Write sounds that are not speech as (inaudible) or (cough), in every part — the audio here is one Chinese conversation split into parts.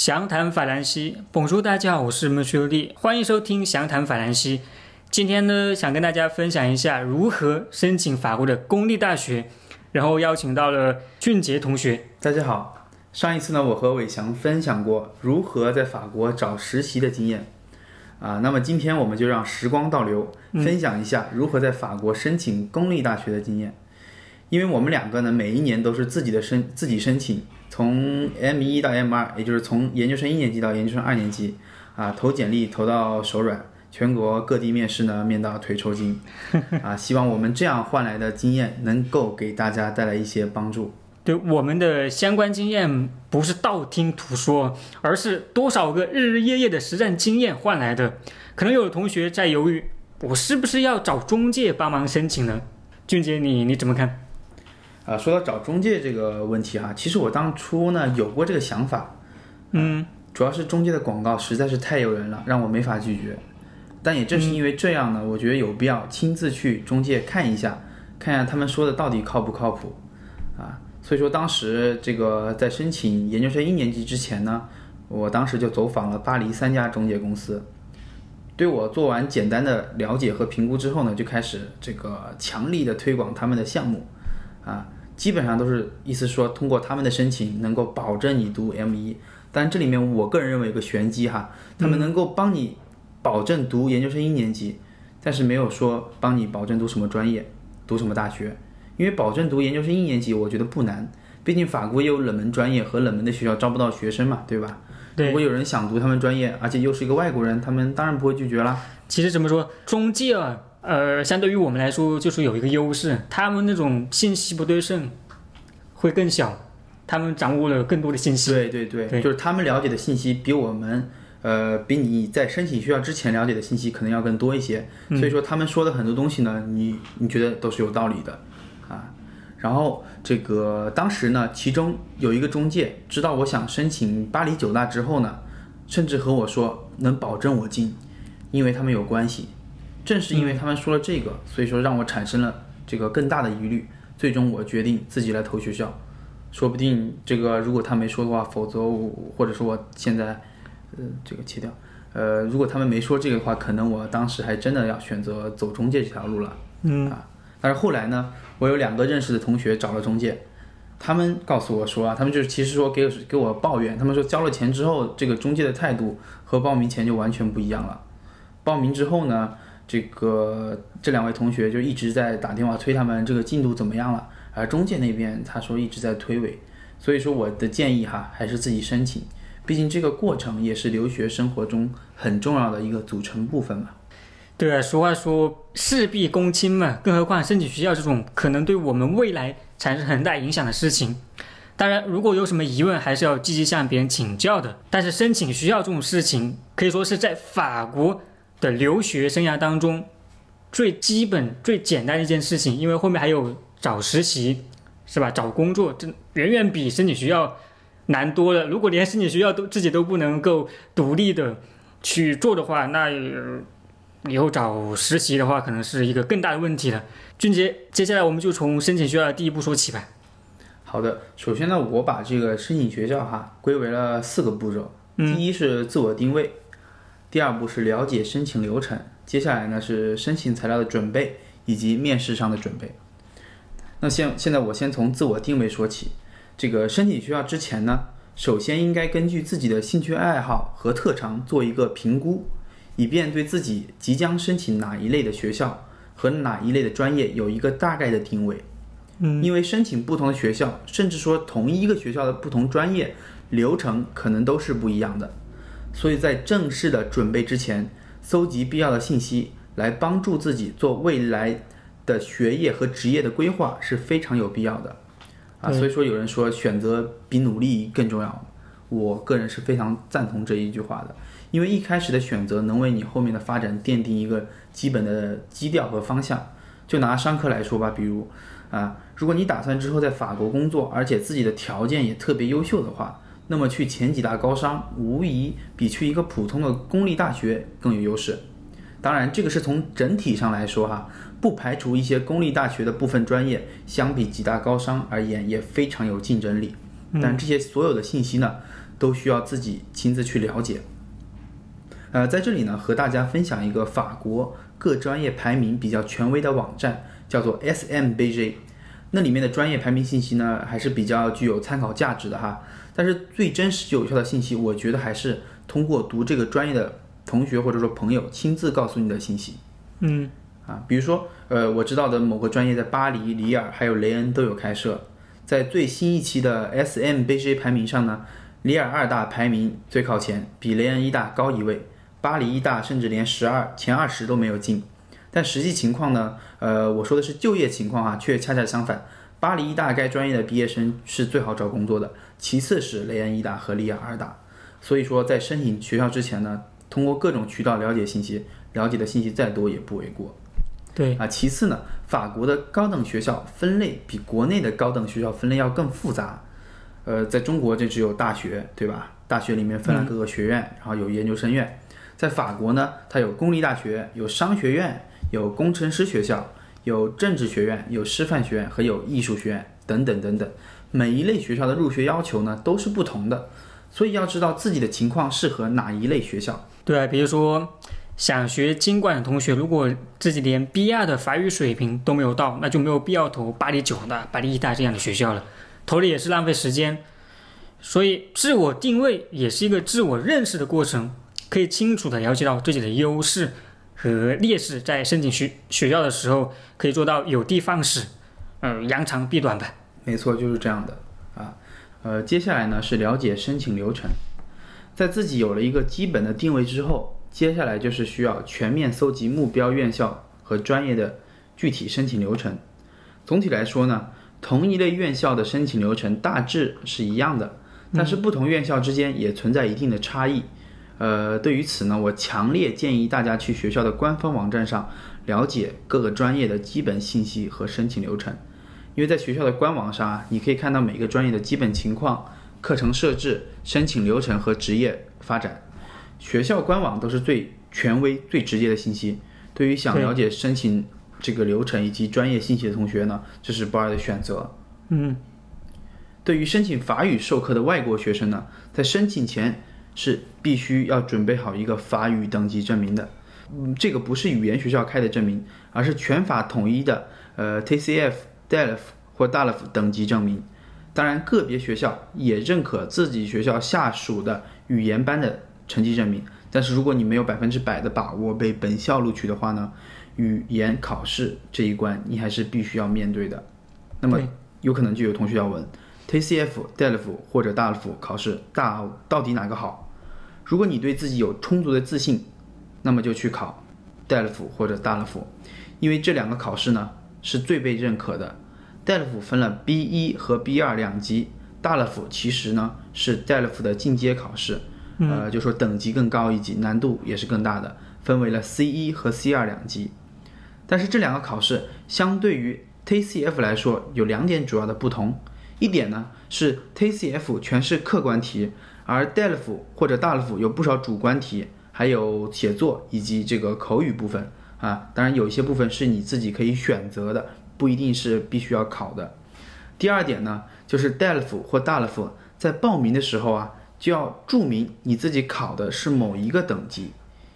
详谈法兰西，本书大家好，我是孟学利，欢迎收听详谈法兰西。今天呢，想跟大家分享一下如何申请法国的公立大学，然后邀请到了俊杰同学。大家好，上一次呢，我和伟翔分享过如何在法国找实习的经验，啊，那么今天我们就让时光倒流，分享一下如何在法国申请公立大学的经验。因为我们两个呢，每一年都是自己的申自己申请，从 M 一到 M 二，也就是从研究生一年级到研究生二年级，啊，投简历投到手软，全国各地面试呢面到腿抽筋，(laughs) 啊，希望我们这样换来的经验能够给大家带来一些帮助。对我们的相关经验不是道听途说，而是多少个日日夜夜的实战经验换来的。可能有的同学在犹豫，我是不是要找中介帮忙申请呢？俊杰，你你怎么看？啊，说到找中介这个问题哈，其实我当初呢有过这个想法，嗯，主要是中介的广告实在是太诱人了，让我没法拒绝。但也正是因为这样呢，我觉得有必要亲自去中介看一下，看一下他们说的到底靠不靠谱啊。所以说当时这个在申请研究生一年级之前呢，我当时就走访了巴黎三家中介公司，对我做完简单的了解和评估之后呢，就开始这个强力的推广他们的项目啊。基本上都是意思说，通过他们的申请能够保证你读 M 一，但这里面我个人认为有个玄机哈，他们能够帮你保证读研究生一年级，但是没有说帮你保证读什么专业，读什么大学，因为保证读研究生一年级我觉得不难，毕竟法国也有冷门专业和冷门的学校招不到学生嘛，对吧？对如果有人想读他们专业，而且又是一个外国人，他们当然不会拒绝啦。其实怎么说，中介啊，呃，相对于我们来说，就是有一个优势，他们那种信息不对称会更小，他们掌握了更多的信息。对对对，对就是他们了解的信息比我们，呃，比你在申请学校之前了解的信息可能要更多一些。嗯所以说他们说的很多东西呢，你你觉得都是有道理的，啊。然后这个当时呢，其中有一个中介知道我想申请巴黎九大之后呢，甚至和我说能保证我进，因为他们有关系。正是因为他们说了这个，所以说让我产生了这个更大的疑虑。最终我决定自己来投学校，说不定这个如果他没说的话，否则我或者说我现在，呃，这个切掉，呃，如果他们没说这个的话，可能我当时还真的要选择走中介这条路了。嗯啊，但是后来呢，我有两个认识的同学找了中介，他们告诉我说啊，他们就是其实说给给我抱怨，他们说交了钱之后，这个中介的态度和报名前就完全不一样了。报名之后呢，这个这两位同学就一直在打电话催他们这个进度怎么样了，而中介那边他说一直在推诿，所以说我的建议哈，还是自己申请，毕竟这个过程也是留学生活中很重要的一个组成部分嘛。对啊，俗话说事必躬亲嘛，更何况申请学校这种可能对我们未来产生很大影响的事情。当然，如果有什么疑问，还是要积极向别人请教的。但是申请学校这种事情，可以说是在法国的留学生涯当中最基本、最简单的一件事情，因为后面还有找实习，是吧？找工作，这远远比申请学校难多了。如果连申请学校都自己都不能够独立的去做的话，那、呃以后找实习的话，可能是一个更大的问题了。俊杰，接下来我们就从申请学校的第一步说起吧。好的，首先呢，我把这个申请学校哈归为了四个步骤。嗯第一是自我定位，第二步是了解申请流程，接下来呢是申请材料的准备以及面试上的准备。那现现在我先从自我定位说起。这个申请学校之前呢，首先应该根据自己的兴趣爱好和特长做一个评估，以便对自己即将申请哪一类的学校和哪一类的专业有一个大概的定位。嗯，因为申请不同的学校，甚至说同一个学校的不同专业流程可能都是不一样的，所以在正式的准备之前，搜集必要的信息，来帮助自己做未来的学业和职业的规划是非常有必要的。啊，所以说有人说选择比努力更重要，我个人是非常赞同这一句话的，因为一开始的选择能为你后面的发展奠定一个基本的基调和方向。就拿商科来说吧，比如啊，如果你打算之后在法国工作，而且自己的条件也特别优秀的话，那么去前几大高商无疑比去一个普通的公立大学更有优势。当然，这个是从整体上来说哈，不排除一些公立大学的部分专业相比几大高商而言也非常有竞争力。但这些所有的信息呢，都需要自己亲自去了解。呃，在这里呢，和大家分享一个法国各专业排名比较权威的网站，叫做 SMBJ。那里面的专业排名信息呢，还是比较具有参考价值的哈。但是最真实有效的信息，我觉得还是通过读这个专业的同学或者说朋友亲自告诉你的信息。嗯，啊，比如说，呃，我知道的某个专业在巴黎、里尔还有雷恩都有开设。在最新一期的 SMBJ 排名上呢，里尔二大排名最靠前，比雷恩一大高一位。巴黎一大甚至连十二前二十都没有进。但实际情况呢？呃，我说的是就业情况啊，却恰恰相反。巴黎医大该专业的毕业生是最好找工作的，其次是雷恩医大和里尔二大。所以说，在申请学校之前呢，通过各种渠道了解信息，了解的信息再多也不为过。对啊，其次呢，法国的高等学校分类比国内的高等学校分类要更复杂。呃，在中国这只有大学，对吧？大学里面分了各个学院，然后有研究生院。在法国呢，它有公立大学，有商学院。有工程师学校，有政治学院，有师范学院和有艺术学院等等等等。每一类学校的入学要求呢都是不同的，所以要知道自己的情况适合哪一类学校。对，比如说想学经管的同学，如果自己连 B 二的法语水平都没有到，那就没有必要投巴黎九大、巴黎一大这样的学校了，投了也是浪费时间。所以自我定位也是一个自我认识的过程，可以清楚的了解到自己的优势。和劣势，在申请学学校的时候，可以做到有的放矢，嗯，扬长避短吧。没错，就是这样的啊。呃，接下来呢是了解申请流程，在自己有了一个基本的定位之后，接下来就是需要全面搜集目标院校和专业的具体申请流程。总体来说呢，同一类院校的申请流程大致是一样的，但是不同院校之间也存在一定的差异。呃，对于此呢，我强烈建议大家去学校的官方网站上了解各个专业的基本信息和申请流程，因为在学校的官网上啊，你可以看到每个专业的基本情况、课程设置、申请流程和职业发展。学校官网都是最权威、最直接的信息。对于想了解申请这个流程以及专业信息的同学呢，这是不二的选择。嗯，对于申请法语授课的外国学生呢，在申请前。是必须要准备好一个法语等级证明的，嗯，这个不是语言学校开的证明，而是全法统一的，呃，TCF、DELF 或 DALF 等级证明。当然，个别学校也认可自己学校下属的语言班的成绩证明。但是，如果你没有百分之百的把握被本校录取的话呢，语言考试这一关你还是必须要面对的。那么，有可能就有同学要问。TCF、DELF 或者 DALF 考试大到底哪个好？如果你对自己有充足的自信，那么就去考 DELF 或者 DALF，因为这两个考试呢是最被认可的。DELF 分了 B 一和 B 二两级，DALF 其实呢是 DELF 的进阶考试，呃，就说等级更高一级，难度也是更大的，分为了 C 一和 C 二两级。但是这两个考试相对于 TCF 来说有两点主要的不同。一点呢是 TCF 全是客观题，而 DELF 或者 DALF 有不少主观题，还有写作以及这个口语部分啊。当然有一些部分是你自己可以选择的，不一定是必须要考的。第二点呢，就是 DELF 或 DALF 在报名的时候啊，就要注明你自己考的是某一个等级。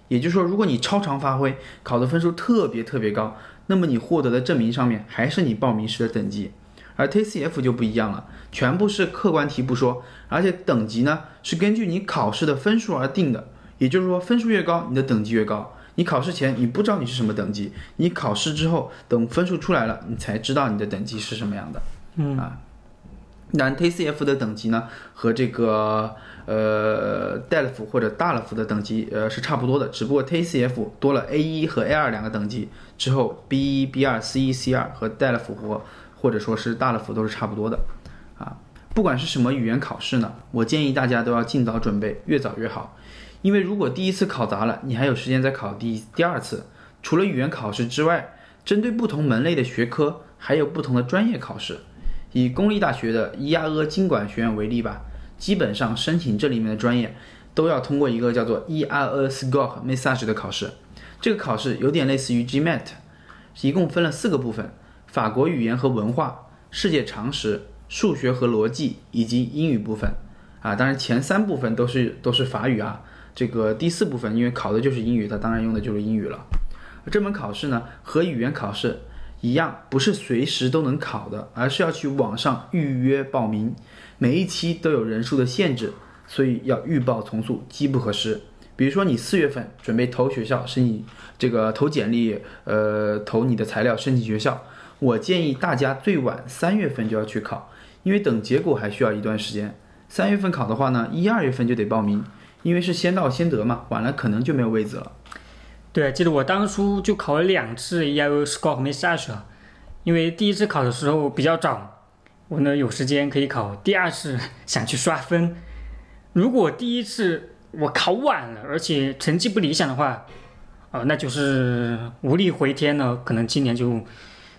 也就是说，如果你超常发挥，考的分数特别特别高，那么你获得的证明上面还是你报名时的等级。而 TCF 就不一样了，全部是客观题不说，而且等级呢是根据你考试的分数而定的。也就是说，分数越高，你的等级越高。你考试前你不知道你是什么等级，你考试之后等分数出来了，你才知道你的等级是什么样的。嗯啊，那 TCF 的等级呢和这个呃 DELF 或者 DALF 的等级呃是差不多的，只不过 TCF 多了 A 一和 A 二两个等级之后，B 一、B 二、C 一、C 二和 DELF 或或者说是大的幅都是差不多的，啊，不管是什么语言考试呢，我建议大家都要尽早准备，越早越好。因为如果第一次考砸了，你还有时间再考第第二次。除了语言考试之外，针对不同门类的学科，还有不同的专业考试。以公立大学的伊阿阿经管学院为例吧，基本上申请这里面的专业，都要通过一个叫做伊阿阿 Score Message 的考试。这个考试有点类似于 GMAT，一共分了四个部分。法国语言和文化、世界常识、数学和逻辑以及英语部分，啊。当然前三部分都是都是法语啊，这个第四部分因为考的就是英语，它当然用的就是英语了。这门考试呢和语言考试一样，不是随时都能考的，而是要去网上预约报名，每一期都有人数的限制，所以要预报从速，机不可失。比如说你四月份准备投学校申请这个投简历，呃，投你的材料申请学校，我建议大家最晚三月份就要去考，因为等结果还需要一段时间。三月份考的话呢，一二月份就得报名，因为是先到先得嘛，晚了可能就没有位子了。对，记得我当初就考了两次 e l s c o r e 没下去啊，因为第一次考的时候比较早，我呢有时间可以考。第二次 (laughs) 想去刷分，如果第一次我考晚了，而且成绩不理想的话，哦，那就是无力回天了，可能今年就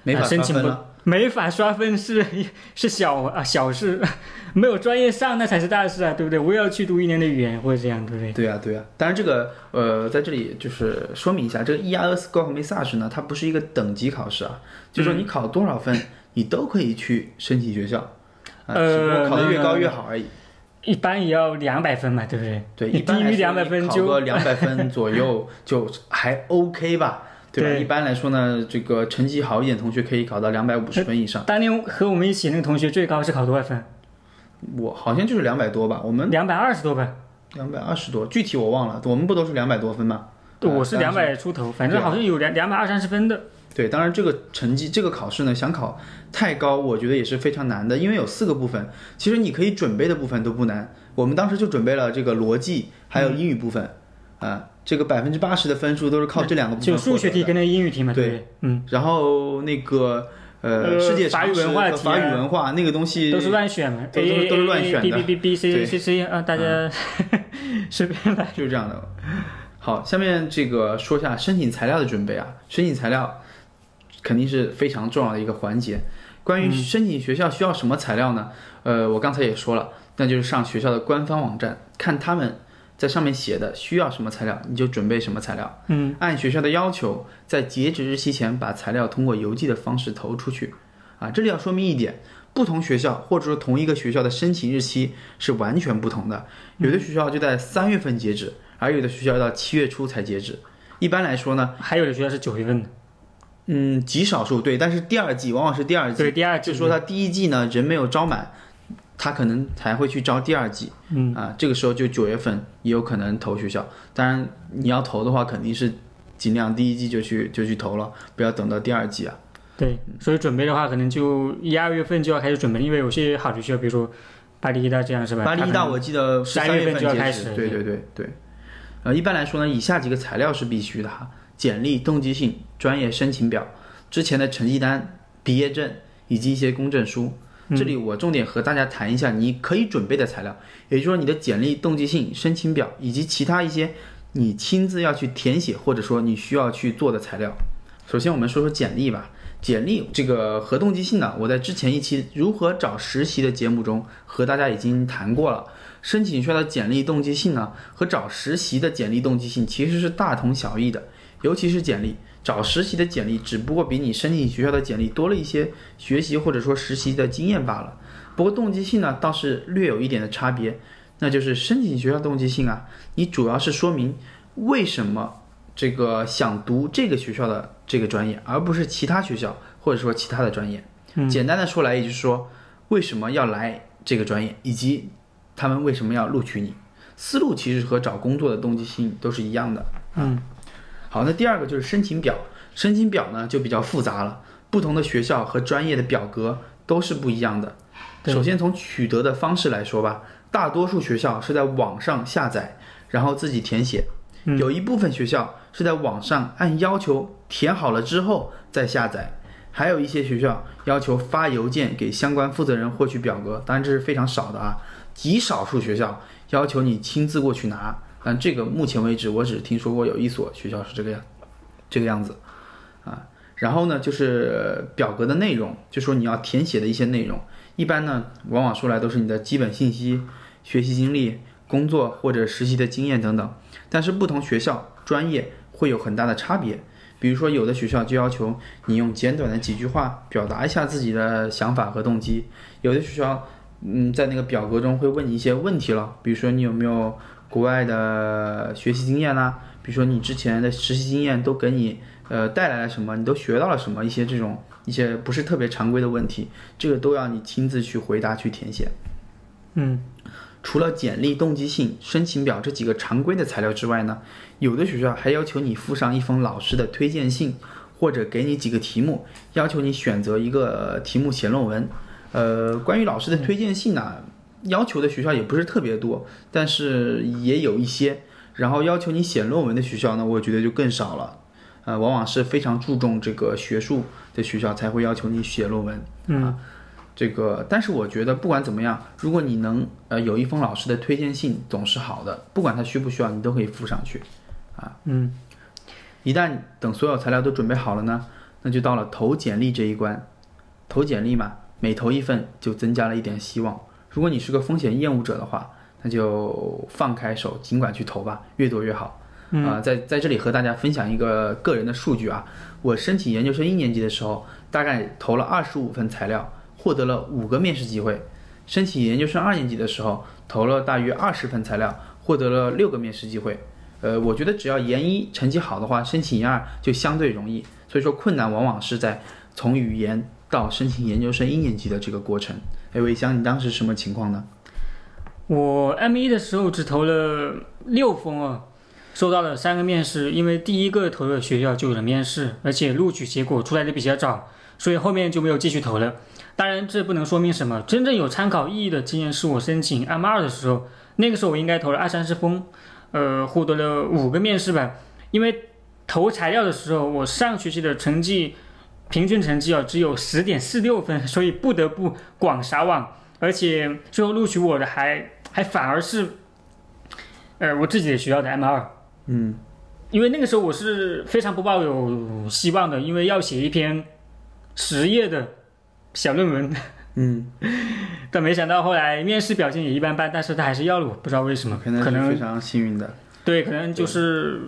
没法申请不了。没法刷分是是小啊小事，没有专业上那才是大事啊，对不对？我也要去读一年的语言或者这样，对不对？对啊、对啊、当然这个呃，在这里就是说明一下，这个 ERS s c o r e Message 呢，它不是一个等级考试啊，就是说你考多少分，你都可以去申请学校，啊，呃考得越高越好而已。一般也要两百分嘛，对不对？对，一般低于两百分就考就个两百分左右 (laughs) 就还 OK 吧，对吧？对一般来说呢，这个成绩好一点同学可以考到两百五十分以上，当年和我们一起那个同学最高是考多少分？我好像就是两百多吧，我们两百二十多分。两百二十多，具体我忘了，我们不都是两百多分吗？对，我是两百出头，反正好像有两两百二三十分的。对，当然这个成绩这个考试呢，想考太高，我觉得也是非常难的，因为有四个部分，其实你可以准备的部分都不难。我们当时就准备了这个逻辑，还有英语部分，啊，这个百分之八十的分数都是靠这两个部分就数学题跟那个英语题嘛，对对？嗯，然后那个呃呃世界法语文化法语啊文化那个东西都是乱选的，都是都是乱选的 B B B B C C C 啊，大家 (laughs) 随便来。就是这样的。好，下面这个说一下申请材料的准备啊，申请材料肯定是非常重要的一个环节。关于申请学校需要什么材料呢？呃，我刚才也说了，那就是上学校的官方网站，看他们在上面写的需要什么材料，你就准备什么材料。嗯，按学校的要求，在截止日期前把材料通过邮寄的方式投出去。啊，这里要说明一点，不同学校或者说同一个学校的申请日期是完全不同的。有的学校就在三月份截止，而有的学校到七月初才截止。一般来说呢，还有的学校是九月份的，嗯，极少数对，但是第二季往往是第二季，对，第二季就说他第一季呢人没有招满，他可能才会去招第二季。嗯啊，这个时候就九月份也有可能投学校。当然你要投的话，肯定是尽量第一季就去就去投了，不要等到第二季啊。对，所以准备的话，可能就一二月份就要开始准备，因为有些好的学校，比如说巴黎一大这样是吧？巴黎一大我记得是三月份就要开始对对对对。呃，一般来说呢，以下几个材料是必须的哈：简历、动机信、专业申请表、之前的成绩单、毕业证以及一些公证书。这里我重点和大家谈一下你可以准备的材料，也就是说你的简历、动机信、申请表以及其他一些你亲自要去填写或者说你需要去做的材料。首先我们说说简历吧。简历这个和动机信呢，我在之前一期如何找实习的节目中和大家已经谈过了。申请出来的简历动机信呢，和找实习的简历动机信其实是大同小异的，尤其是简历，找实习的简历只不过比你申请学校的简历多了一些学习或者说实习的经验罢了。不过动机性呢，倒是略有一点的差别，那就是申请学校动机性啊，你主要是说明为什么这个想读这个学校的这个专业，而不是其他学校或者说其他的专业。简单的说来，也就是说为什么要来这个专业，以及他们为什么要录取你。思路其实和找工作的动机性都是一样的。嗯，好，那第二个就是申请表，申请表呢就比较复杂了，不同的学校和专业的表格都是不一样的。首先从取得的方式来说吧，大多数学校是在网上下载，然后自己填写。嗯有一部分学校是在网上按要求填好了之后再下载，还有一些学校要求发邮件给相关负责人获取表格，当然这是非常少的啊，极少数学校要求你亲自过去拿，但这个目前为止我只听说过有一所学校是这个样，这个样子，啊，然后呢就是表格的内容，就说你要填写的一些内容，一般呢往往说来都是你的基本信息、学习经历、工作或者实习的经验等等。但是不同学校专业会有很大的差别。比如说，有的学校就要求你用简短的几句话表达一下自己的想法和动机；有的学校嗯，在那个表格中会问你一些问题了，比如说你有没有国外的学习经验啦，比如说你之前的实习经验都给你呃带来了什么，你都学到了什么，一些这种一些不是特别常规的问题，这个都要你亲自去回答去填写。嗯，除了简历、动机信、申请表这几个常规的材料之外呢，有的学校还要求你附上一封老师的推荐信，或者给你几个题目，要求你选择一个题目写论文。呃，关于老师的推荐信呢，要求的学校也不是特别多，但是也有一些。然后要求你写论文的学校呢，我觉得就更少了。呃，往往是非常注重这个学术的学校才会要求你写论文。嗯，这个，但是我觉得不管怎么样，如果你能呃有一封老师的推荐信，总是好的。不管他需不需要，你都可以附上去。啊嗯，一旦等所有材料都准备好了呢，那就到了投简历这一关。投简历嘛，每投一份就增加了一点希望。如果你是个风险厌恶者的话，那就放开手，尽管去投吧，越多越好。啊、在在这里和大家分享一个个人的数据啊，我申请研究生一年级的时候，大概投了二十五份材料，获得了五个面试机会；申请研究生二年级的时候，投了大约二十份材料，获得了六个面试机会。呃，我觉得只要研一成绩好的话，申请研二就相对容易。所以说困难往往是在从语言到申请研究生一年级的这个过程。哎，伟翔，你当时什么情况呢？我 M 一的时候只投了六封啊，收到了三个面试，因为第一个投的学校就有了面试，而且录取结果出来的比较早，所以后面就没有继续投了。当然，这不能说明什么，真正有参考意义的经验是我申请 M 二的时候，那个时候我应该投了二三十封，呃，获得了五个面试吧。因为投材料的时候，我上学期的成绩平均成绩啊只有十点四六分，所以不得不广撒网，而且最后录取我的还还反而是，呃，我自己的学校的 M 二。嗯。因为那个时候我是非常不抱有希望的，因为要写一篇十页的小论文，嗯，(laughs) 但没想到后来面试表现也一般般，但是他还是要了我，不知道为什么，可能可能是非常幸运的。对，可能就是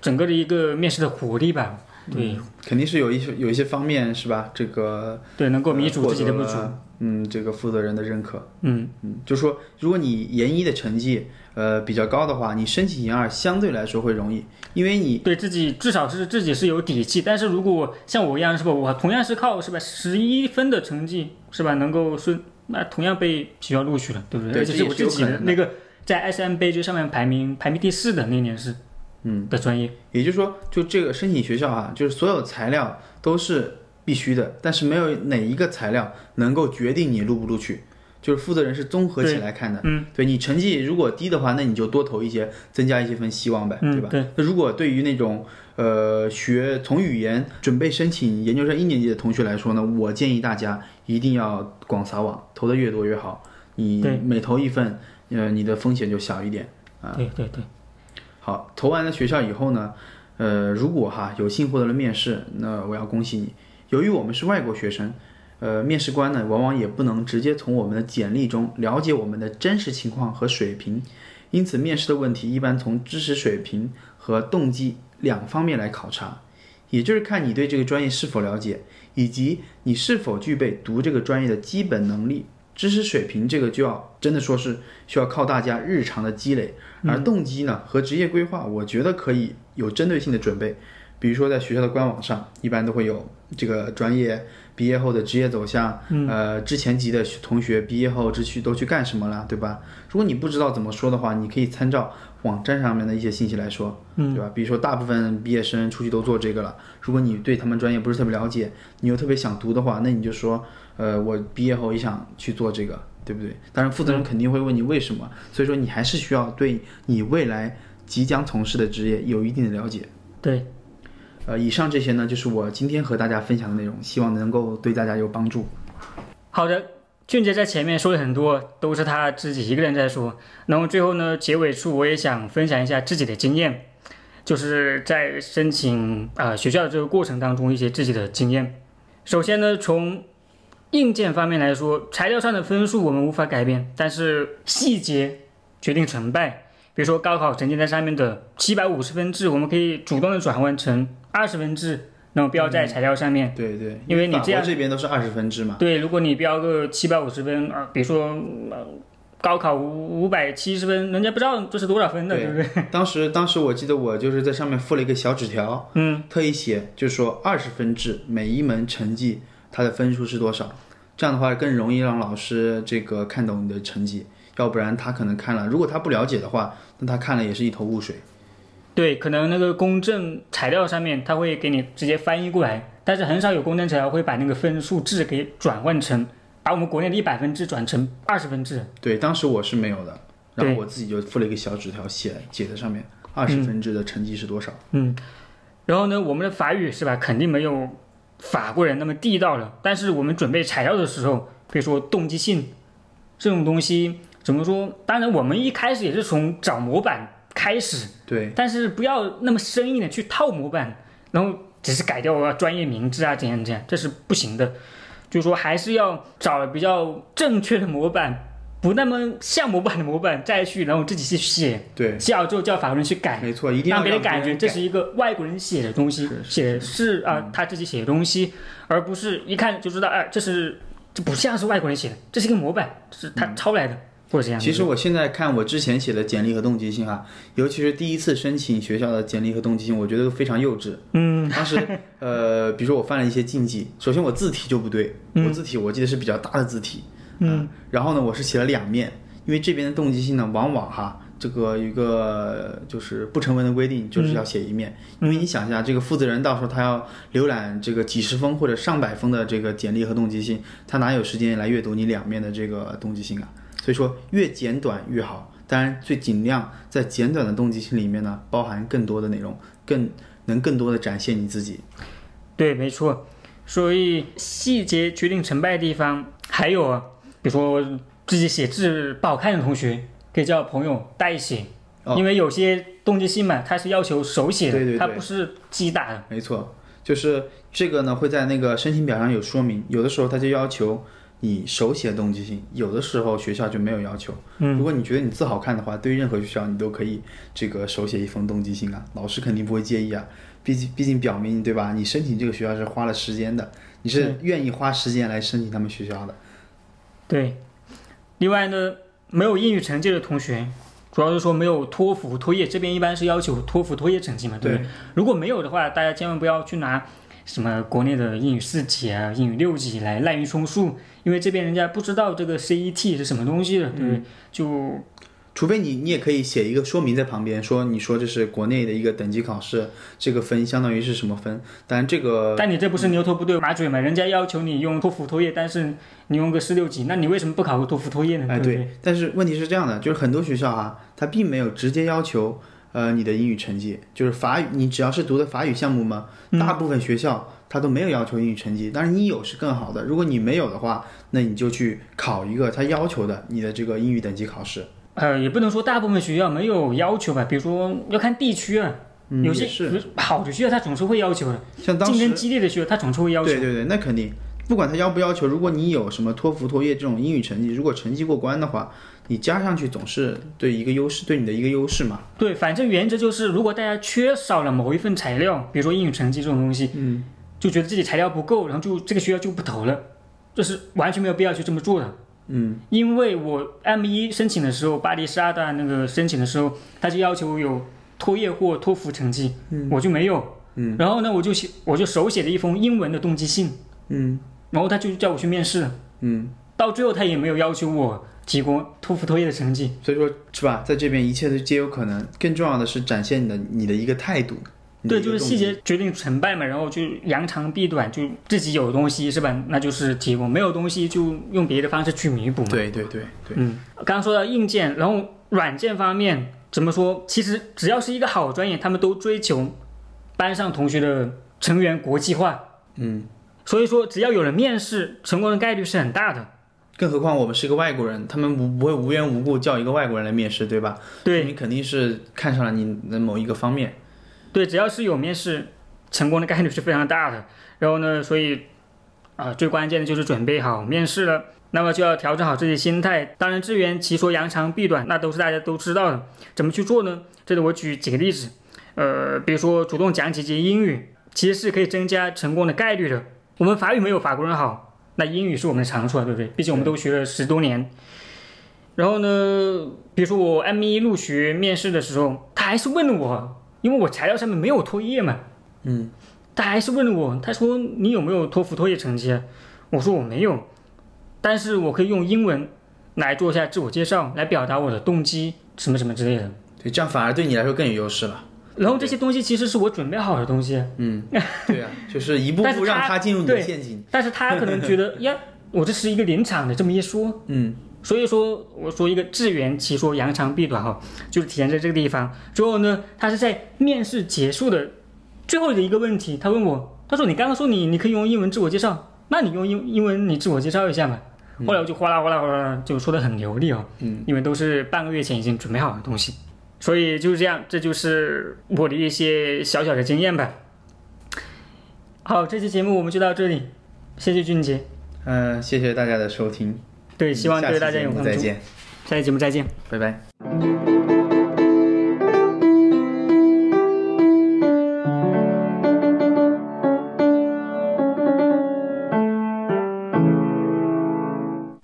整个的一个面试的活力吧，对、肯定是有一些有一些方面是吧？这个对，能够弥补自己的不足嗯，这个负责人的认可。嗯，嗯，就说如果你研一的成绩呃比较高的话，你申请研二相对来说会容易，因为你对自己至少是自己是有底气，但是如果像我一样是吧，我同样是靠是吧十一分的成绩是吧能够顺，那同样被学校录取了，对不对？而且是我自己那个在 S M 杯这上面排名排名第四的那年是嗯，的专业，也就是说，就这个申请学校啊，就是所有材料都是必须的，但是没有哪一个材料能够决定你录不录取，就是负责人是综合起来看的。嗯，对你成绩如果低的话，那你就多投一些，增加一些份希望呗，对吧？嗯对那如果对于那种呃学从语言准备申请研究生一年级的同学来说呢，我建议大家一定要广撒网，投的越多越好。你每投一份，呃，你的风险就小一点啊。对对对，好，投完了学校以后呢，呃，如果哈有幸获得了面试，那我要恭喜你。由于我们是外国学生，呃，面试官呢往往也不能直接从我们的简历中了解我们的真实情况和水平，因此面试的问题一般从知识水平和动机两方面来考察，也就是看你对这个专业是否了解，以及你是否具备读这个专业的基本能力。知识水平这个就要真的说是需要靠大家日常的积累，而动机呢和职业规划，我觉得可以有针对性的准备。比如说在学校的官网上，一般都会有这个专业毕业后的职业走向，呃，之前级的同学毕业后之去都去干什么了，对吧？如果你不知道怎么说的话，你可以参照网站上面的一些信息来说，对吧？比如说大部分毕业生出去都做这个了，如果你对他们专业不是特别了解，你又特别想读的话，那你就说，呃，我毕业后也想去做这个，对不对？当然，负责人肯定会问你为什么，所以说你还是需要对你未来即将从事的职业有一定的了解。对，呃，以上这些呢，就是我今天和大家分享的内容，希望能够对大家有帮助。好的，俊杰在前面说了很多，都是他自己一个人在说。然后最后呢，结尾处我也想分享一下自己的经验，就是在申请啊、呃学校的这个过程当中一些自己的经验。首先呢，从硬件方面来说，材料上的分数我们无法改变，但是细节决定成败。比如说高考成绩单上面的七百五十分制，我们可以主动的转换成二十分制，然后标在材料上面。对对，因为你这样法国这边都是二十分制嘛。对，如果你标个七百五十分啊，比如说、呃、高考五五百七十分，人家不知道这是多少分的，对对不对？(laughs) 当时当时我记得我就是在上面附了一个小纸条，嗯，特意写，就是说二十分制，每一门成绩它的分数是多少，这样的话更容易让老师这个看懂你的成绩，要不然他可能看了，如果他不了解的话，那他看了也是一头雾水。对，可能那个公证材料上面他会给你直接翻译过来，但是很少有公证材料会把那个分数制给转换成，把我们国内的一百分制转成二十分制。对，当时我是没有的，然后我自己就附了一个小纸条写写在上面，二十分制的成绩是多少？嗯，然后呢，我们的法语是吧，肯定没有法国人那么地道了。但是我们准备材料的时候，比如说动机性这种东西，怎么说？当然，我们一开始也是从找模板开始，对。但是不要那么生硬的去套模板，然后只是改掉啊专业名字啊怎样怎样，这是不行的。就是说，还是要找比较正确的模板，不那么像模板的模板再去，然后自己去写，对，写好之后叫法国人去改。没错，一定要让别人让感觉这是一个外国人写的东西，写是啊、他自己写的东西，而不是一看就知道，哎、这是这不像是外国人写的，这是一个模板，这是他抄来的，或者这样。其实我现在看我之前写的简历和动机性哈，尤其是第一次申请学校的简历和动机性，我觉得都非常幼稚。嗯，当时 (laughs) 呃，比如说我犯了一些禁忌，首先我字体就不对，嗯我字体我记得是比较大的字体，嗯，然后呢，我是写了两面，因为这边的动机性呢，往往哈。这个一个就是不成文的规定，就是要写一面，因为你想一下，这个负责人到时候他要浏览这个几十封或者上百封的这个简历和动机信，他哪有时间来阅读你两面的这个动机信啊？所以说越简短越好。当然，最尽量在简短的动机性里面呢，包含更多的内容，更能更多的展现你自己。对，没错。所以细节决定成败的地方，还有啊，比如说自己写字不好看的同学，可以叫朋友代写，哦因为有些动机性嘛，它是要求手写的，对对对它不是机打的。没错，就是这个呢会在那个申请表上有说明，有的时候他就要求你手写动机性，有的时候学校就没有要求。嗯，如果你觉得你字好看的话，对于任何学校你都可以这个手写一封动机信啊，老师肯定不会介意啊。毕竟毕竟表明对吧？你申请这个学校是花了时间的，你是愿意花时间来申请他们学校的。对，另外呢，没有英语成绩的同学，主要是说没有托福、托业，这边一般是要求托福、托业成绩嘛，对不对？如果没有的话，大家千万不要去拿什么国内的英语四级啊、英语六级来滥竽充数，因为这边人家不知道这个 CET 是什么东西的，对不对？就除非你你也可以写一个说明在旁边，说你说这是国内的一个等级考试，这个分相当于是什么分？当然这个但你这不是牛头不对马嘴嘛？人家要求你用托福、托业，但是你用个四六级，那你为什么不考个托福、托业呢？哎，对对，但是问题是这样的，就是很多学校啊，它并没有直接要求呃你的英语成绩，就是法语，你只要是读的法语项目嘛，大部分学校它都没有要求英语成绩。但是你有是更好的，如果你没有的话，那你就去考一个他要求的你的这个英语等级考试。呃，也不能说大部分学校没有要求吧，比如说要看地区啊，嗯，有些好的学校他总是会要求的，像当竞争激烈的学校他总是会要求。对对对，那肯定。不管他要不要求，如果你有什么托福、托业这种英语成绩，如果成绩过关的话，你加上去总是对一个优势，对你的一个优势嘛。对，反正原则就是，如果大家缺少了某一份材料，比如说英语成绩这种东西，嗯，就觉得自己材料不够，然后就这个学校就不投了，这是完全没有必要去这么做的。嗯，因为我 M 一申请的时候，巴黎十二大那个申请的时候，他就要求有托业或托福成绩，我就没有。嗯，然后呢，我就写，我就手写了一封英文的动机信，嗯。然后他就叫我去面试，嗯，到最后他也没有要求我提供托福、托业的成绩。所以说是吧，在这边一切都皆有可能。更重要的是展现你的你的一个态度。对，就是细。节决定成败嘛，然后就扬长避短，就自己有东西是吧？那就是提供，没有东西就用别的方式去弥补嘛。对对对对，嗯，刚刚说到硬件，然后软件方面怎么说？其实只要是一个好专业，他们都追求班上同学的成员国际化。嗯，所以说，只要有人面试，成功的概率是很大的。更何况我们是一个外国人，他们不不会无缘无故叫一个外国人来面试，对吧？对你肯定是看上了你的某一个方面。对，只要是有面试，成功的概率是非常大的。然后呢，所以啊、最关键的就是准备好面试了。那么就要调整好自己心态。当然，资源其说扬长避短，那都是大家都知道的。怎么去做呢？这里我举几个例子。呃，比如说主动讲几节英语，其实是可以增加成功的概率的。我们法语没有法国人好，那英语是我们的长处啊，对不对？毕竟我们都学了十多年。然后呢，比如说我 M 一入学面试的时候，他还是问了我，因为我材料上面没有托业嘛，嗯，他还是问了我，他说你有没有托福托业成绩？我说我没有，但是我可以用英文来做一下自我介绍，来表达我的动机什么什么之类的。对，这样反而对你来说更有优势了。然后这些东西其实是我准备好的东西，嗯，对啊，(laughs) 就是一步步让他他进入你的陷阱。但是他可能觉得 (laughs) 呀，我这是一个临场的这么一说，嗯，所以说我说一个自圆其说，扬长避短哈，就是体现在这个地方。最后呢，他是在面试结束的最后的一个问题，他问我，他说你刚刚说你你可以用英文自我介绍，那你用英英文你自我介绍一下嘛。后来我就哗啦哗啦哗啦就说的很流利哦，嗯，因为都是半个月前已经准备好的东西，所以就是这样，这就是我的一些小小的经验吧。好，这期节目我们就到这里，谢谢俊杰。嗯、谢谢大家的收听，对，希望对大家有帮助。再见，下期节目再见。拜拜。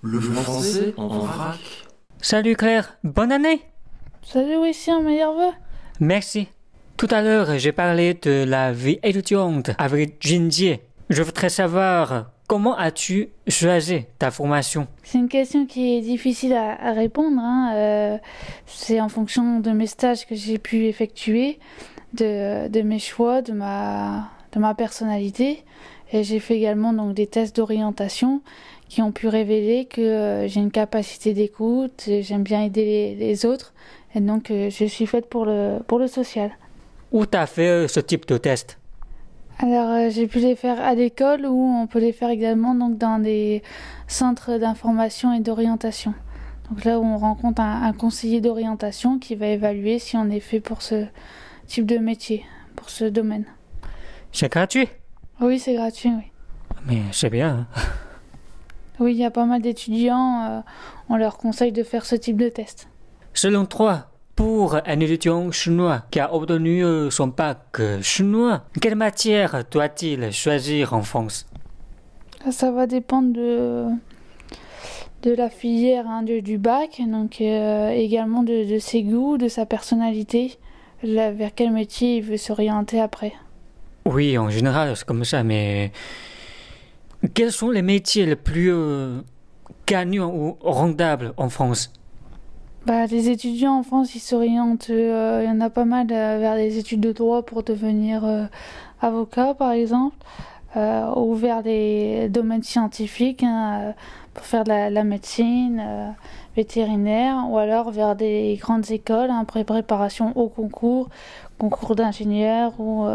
Le français en vrac. Salut Claire, bonne année. Salut Wissien, meilleurs vœux Merci. Tout à l'heure, j'ai parlé de la vie étudiante avec Jinjie. Je voudrais savoir comment as-tu choisi ta formation? C'est une question qui est difficile à, à répondre. hein, euh, c'est en fonction de mes stages que j'ai pu effectuer, de, de mes choix, de ma, de ma personnalité. Et j'ai fait également donc, des tests d'orientation qui ont pu révéler que euh, j'ai une capacité d'écoute, j'aime bien aider les, les autres. Et donc, euh, je suis faite pour le, pour le social. Où t'as fait euh, ce type de test? Alors, euh, j'ai pu les faire à l'école ou on peut les faire également donc, dans des centres d'information et d'orientation. Donc là où on rencontre un, un conseiller d'orientation qui va évaluer si on est fait pour ce type de métier, pour ce domaine. C'est gratuit? Oui, c'est gratuit, oui. Mais c'est bien. hein. Oui, il y a pas mal d'étudiants, euh, on leur conseille de faire ce type de test. Selon toi, pour un étudiant chinois qui a obtenu euh, son bac euh, chinois, quelle matière doit-il choisir en France? Ça, ça va dépendre de, de la filière hein, du, du bac, donc euh, également de, de ses goûts, de sa personnalité, vers quel métier il veut s'orienter après. Oui, en général, c'est comme ça, mais quels sont les métiers les plus euh, gagnants ou rendables en France? Bah, les étudiants en France, ils s'orientent, euh, il y en a pas mal euh, vers les études de droit pour devenir euh, avocat, par exemple, ou vers les domaines scientifiques, hein, pour faire de la, médecine, vétérinaire, ou alors vers des grandes écoles, hein, pré- préparation au concours, concours d'ingénieur, ou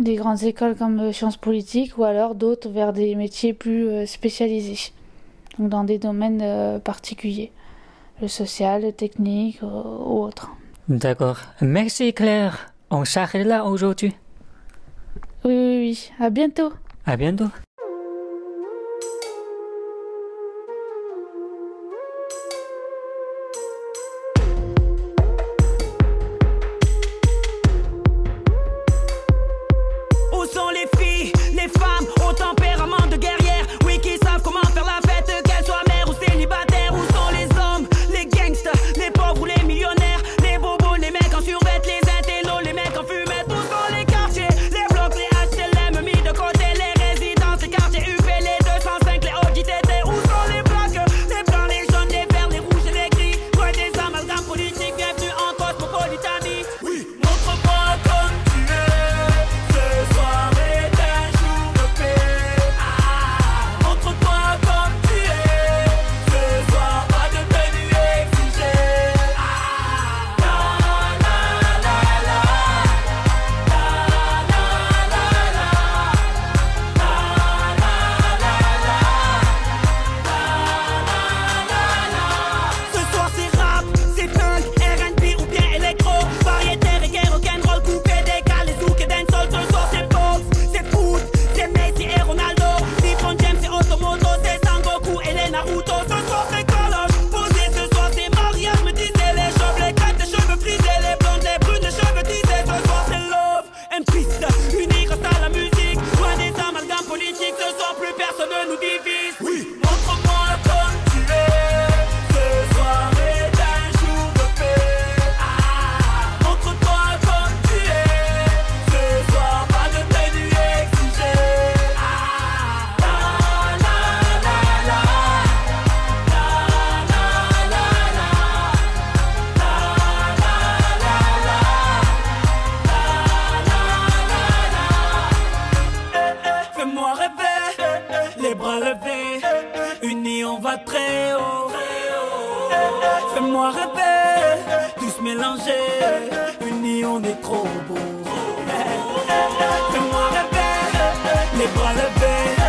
des grandes écoles comme sciences politiques, ou alors d'autres vers des métiers plus spécialisés donc dans des domaines euh, particuliers, le social, le technique euh, ou autre. D'accord. Merci Claire. On s'arrête là aujourd'hui? Oui, oui, oui. À bientôt. À bientôt. très haut. Fais-moi rêver, tous mélangés, unis on est trop beau. Fais-moi rêver, les bras levés.